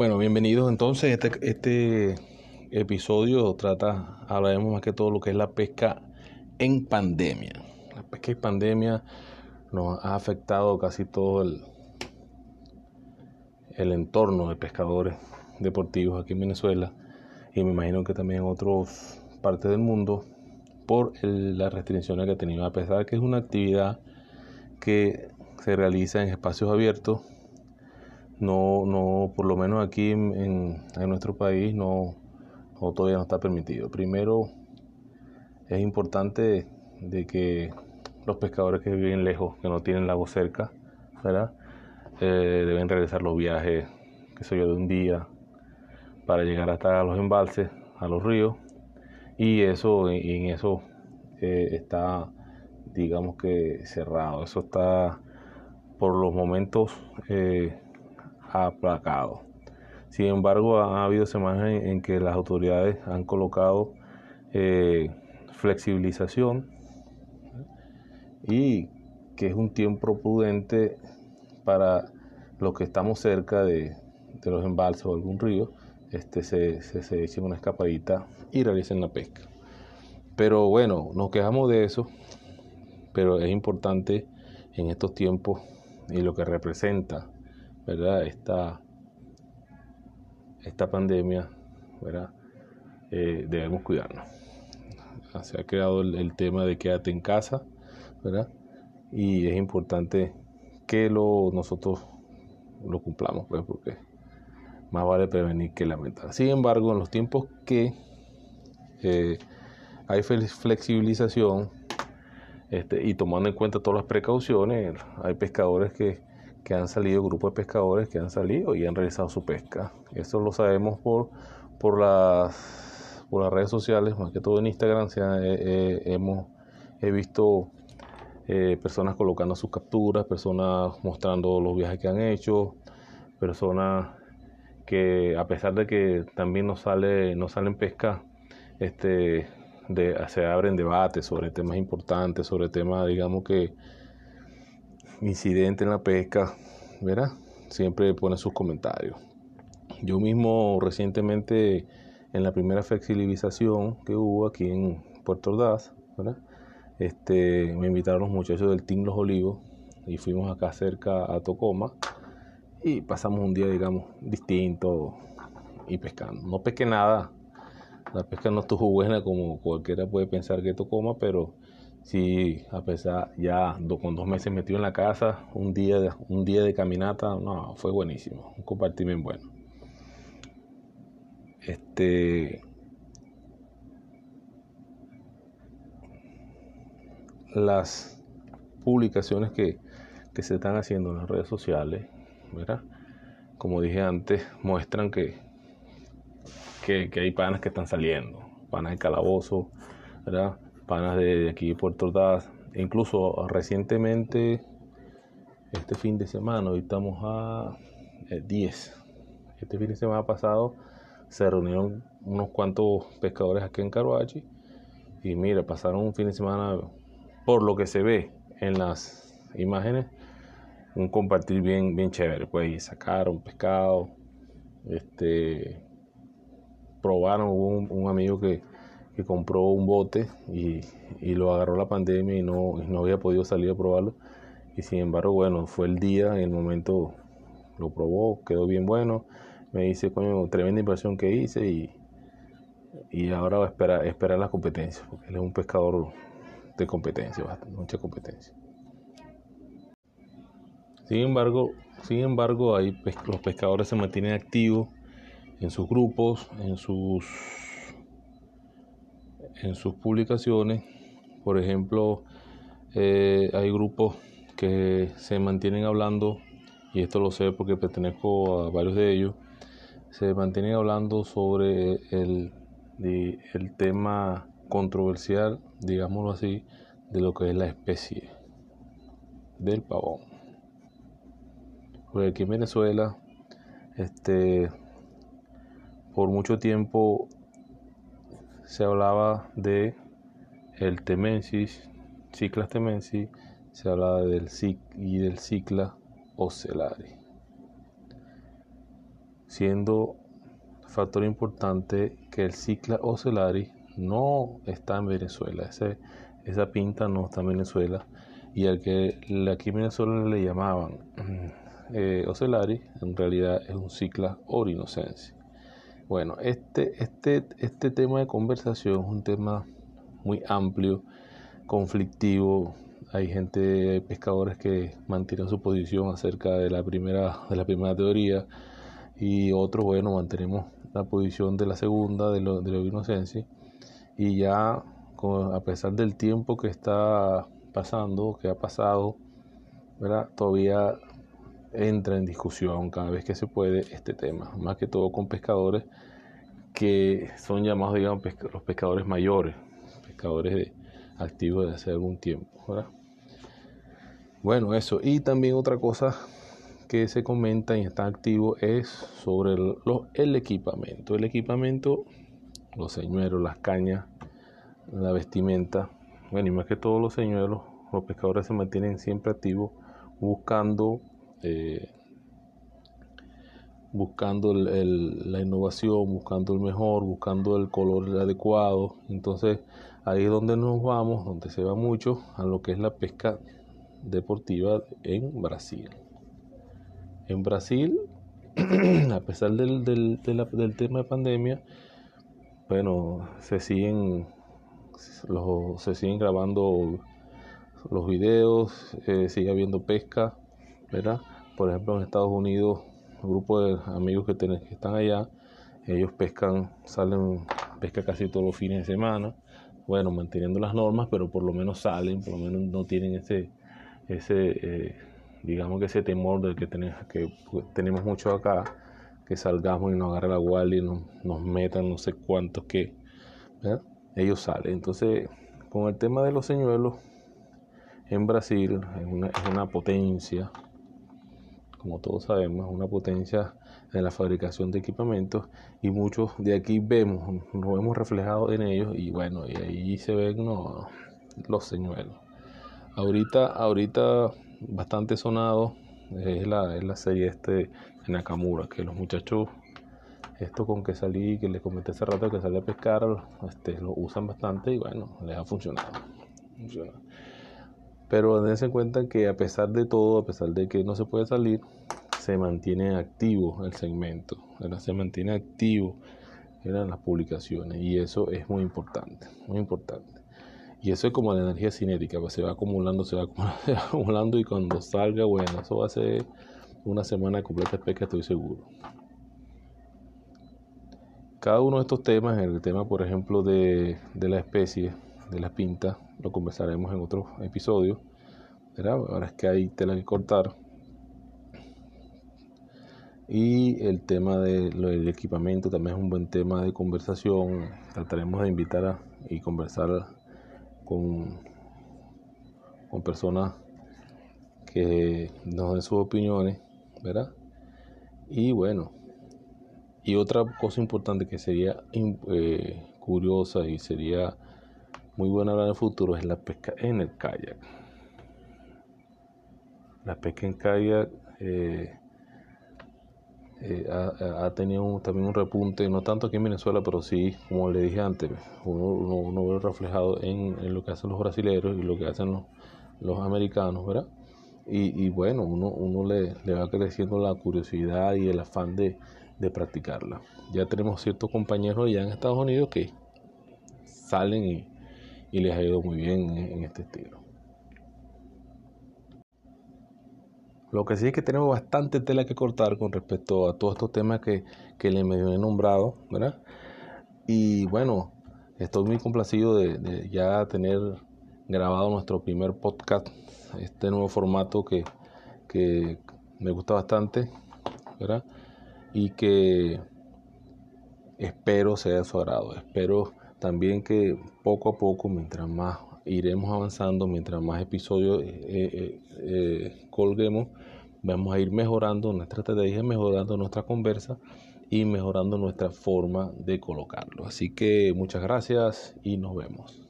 Bueno, bienvenidos. Entonces, este, este episodio trata, hablaremos más que todo lo que es la pesca en pandemia. La pesca en pandemia nos ha afectado casi todo el, el entorno de pescadores deportivos aquí en Venezuela y me imagino que también en otras partes del mundo por las restricciones que ha tenido, a pesar de que es una actividad que se realiza en espacios abiertos no, no, por lo menos aquí en, nuestro país no, todavía no está permitido. Primero, es importante de que los pescadores que viven lejos, que no tienen lago cerca, ¿verdad? Eh, deben realizar los viajes, que sé yo, de un día para llegar hasta los embalses, a los ríos, y eso, en eso eh, está, digamos que cerrado, eso está por los momentos eh, aplacado. Sin embargo, ha habido semanas en, que las autoridades han colocado eh, flexibilización y que es un tiempo prudente para los que estamos cerca de, los embalses o algún río, este, se, se, echen una escapadita y realicen la pesca. Pero bueno, nos quejamos de eso, pero es importante en estos tiempos y lo que representa ¿verdad? Esta, esta pandemia, ¿verdad? Eh, debemos cuidarnos. Se ha creado el, tema de quédate en casa, ¿verdad? Y es importante que lo, nosotros lo cumplamos, pues, porque más vale prevenir que lamentar. Sin embargo, en los tiempos que eh, hay flexibilización este, y tomando en cuenta todas las precauciones, hay pescadores que que han salido, grupos de pescadores que han salido y han realizado su pesca. Eso lo sabemos por, por, las, por las redes sociales, más que todo en Instagram eh, eh, hemos, he visto eh, personas colocando sus capturas, personas mostrando los viajes que han hecho, personas que a pesar de que también no sale no salen pesca, este, se abren debates sobre temas importantes, sobre temas, digamos que incidente en la pesca, ¿verdad? Siempre pone sus comentarios. Yo mismo recientemente en la primera flexibilización que hubo aquí en Puerto Ordaz, ¿verdad? Este, me invitaron los muchachos del Team Los Olivos y fuimos acá cerca a Tocoma y pasamos un día, digamos, distinto y pescando. No pesqué nada, la pesca no estuvo buena como cualquiera puede pensar que Tocoma, pero Sí, a pesar, ya con dos meses metido en la casa, un día, un día de caminata, no, fue buenísimo, un compartir bien bueno. Este, las publicaciones que, que se están haciendo en las redes sociales, ¿verdad? Como dije antes, muestran que, que, que hay panas que están saliendo, panas de calabozo, ¿verdad? Panas de, aquí de Puerto Ordaz, e incluso recientemente, este fin de semana, hoy estamos a 10, eh, este fin de semana pasado se reunieron unos cuantos pescadores aquí en Caruachi y mira, pasaron un fin de semana, por lo que se ve en las imágenes, un compartir bien, bien chévere, pues sacaron pescado, este, probaron, un amigo que compró un bote y, lo agarró la pandemia y no, no había podido salir a probarlo. Y sin embargo, bueno, fue el día, en el momento lo probó, quedó bien bueno. Me dice, coño, tremenda inversión que hice y, y ahora va a esperar, esperar la competencia, porque él es un pescador de competencia, bastante, mucha competencia. Sin embargo, sin embargo, ahí los pescadores se mantienen activos en sus grupos, en sus en sus publicaciones. Por ejemplo, eh, hay grupos que se mantienen hablando, y esto lo sé porque pertenezco a varios de ellos, se mantienen hablando sobre el, el tema controversial, digámoslo así, de lo que es la especie del pavón. Porque aquí en Venezuela, este, por mucho tiempo se hablaba de el temensis, ciclas temensis, se hablaba del cic y del cicla ocelari. siendo factor importante que el cicla ocellaris no está en Venezuela, esa pinta no está en Venezuela y al que aquí en Venezuela le llamaban eh, ocellaris, en realidad es un cicla orinocense. Bueno, este, este, este tema de conversación es un tema muy amplio, conflictivo. Hay gente, pescadores que mantienen su posición acerca de la primera, de la primera teoría y otros, bueno, mantenemos la posición de la segunda, de lo, de lo inocencia. Y ya, a pesar del tiempo que está pasando, que ha pasado, ¿verdad? todavía entra en discusión cada vez que se puede este tema, más que todo con pescadores que son llamados, digamos, los pescadores mayores, pescadores activos de hace algún tiempo. Bueno, eso. Y también otra cosa que se comenta y está activo es sobre el, el equipamiento. El equipamiento, los señuelos, las cañas, la vestimenta. Bueno, y más que todos los señuelos, los pescadores se mantienen siempre activos buscando eh, buscando la innovación, buscando el mejor, buscando el color adecuado. Entonces ahí es donde nos vamos, donde se va mucho a lo que es la pesca deportiva en Brasil. En Brasil, a pesar del, tema de pandemia, bueno, se siguen, se siguen grabando los videos, eh, sigue habiendo pesca, ¿verdad? Por ejemplo, en Estados Unidos grupo de amigos que, que están allá, ellos pescan, salen, pesca casi todos los fines de semana, bueno, manteniendo las normas, pero por lo menos salen, por lo menos no tienen ese, ese eh, digamos que ese temor del que, que tenemos mucho acá, que salgamos y nos agarre la guardia y nos, nos metan no sé cuántos que, ellos salen. Entonces, con el tema de los señuelos, en Brasil es una, es una potencia, como todos sabemos, una potencia en la fabricación de equipamientos y muchos de aquí vemos, nos vemos reflejados en ellos y bueno, y ahí se ven los señuelos. Ahorita, ahorita bastante sonado es la, es la serie este de Nakamura, que los muchachos, esto con que salí, que les comenté hace rato que salí a pescar, este, lo usan bastante y bueno, les ha funcionado. funcionado. Pero dense en cuenta que a pesar de todo, a pesar de que no se puede salir, se mantiene activo el segmento, se mantiene activo en las publicaciones y eso es muy importante, muy importante. Y eso es como la energía cinética, pues se va acumulando, se va acumulando, y cuando salga, bueno, eso va a ser una semana completa de pesca, estoy seguro. Cada uno de estos temas, el tema por ejemplo de, de la especie, de las pintas, lo conversaremos en otros episodios. Ahora es que hay tela que cortar. Y el tema del equipamiento también es un buen tema de conversación. Trataremos de invitar a, y conversar con, con personas que nos den sus opiniones, ¿verdad? Y bueno, y otra cosa importante que sería eh, curiosa y sería muy buena en el futuro es la pesca en el kayak. La pesca en kayak eh, eh, ha, tenido también un repunte, no tanto aquí en Venezuela, pero sí, como le dije antes, uno, ve reflejado en, lo que hacen los brasileños y lo que hacen los, americanos, ¿verdad? Y, bueno, uno, uno le, va creciendo la curiosidad y el afán de, practicarla. Ya tenemos ciertos compañeros allá en Estados Unidos que salen y, y les ha ido muy bien en, este estilo. Lo que sí es que tenemos bastante tela que cortar con respecto a todos estos temas que, que les he nombrado, ¿verdad? Y bueno, estoy muy complacido de, ya tener grabado nuestro primer podcast, este nuevo formato que, que me gusta bastante, ¿verdad? Y que espero sea de su agrado. Espero también que poco a poco, mientras más iremos avanzando, mientras más episodios eh, eh, eh, colguemos, vamos a ir mejorando nuestra estrategia, mejorando nuestra conversa y mejorando nuestra forma de colocarlo. Así que muchas gracias y nos vemos.